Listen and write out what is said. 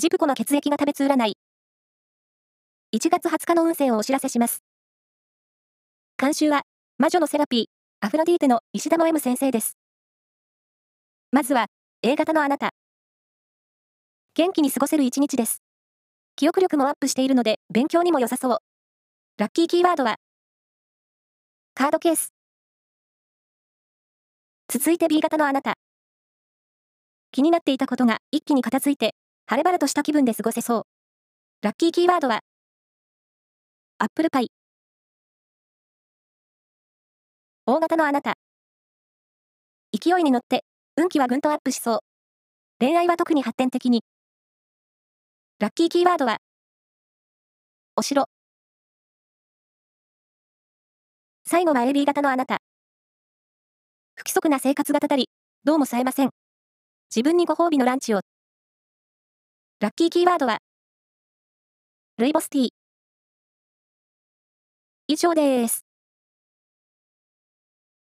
ジプコの血液が食べつ占い。1月20日の運勢をお知らせします。監修は、魔女のセラピー、アフロディーテの石田の M 先生です。まずは、A 型のあなた。元気に過ごせる一日です。記憶力もアップしているので、勉強にも良さそう。ラッキーキーワードは、カードケース。続いて B 型のあなた。気になっていたことが一気に片付いて、晴れ晴れとした気分で過ごせそう。ラッキーキーワードは、アップルパイ。大型のあなた。勢いに乗って、運気はぐんとアップしそう。恋愛は特に発展的に。ラッキーキーワードは、お城。最後は AB 型のあなた。不規則な生活がたたり、どうも冴えません。自分にご褒美のランチを。ラッキーキーワードは、ルイボスティー。以上です。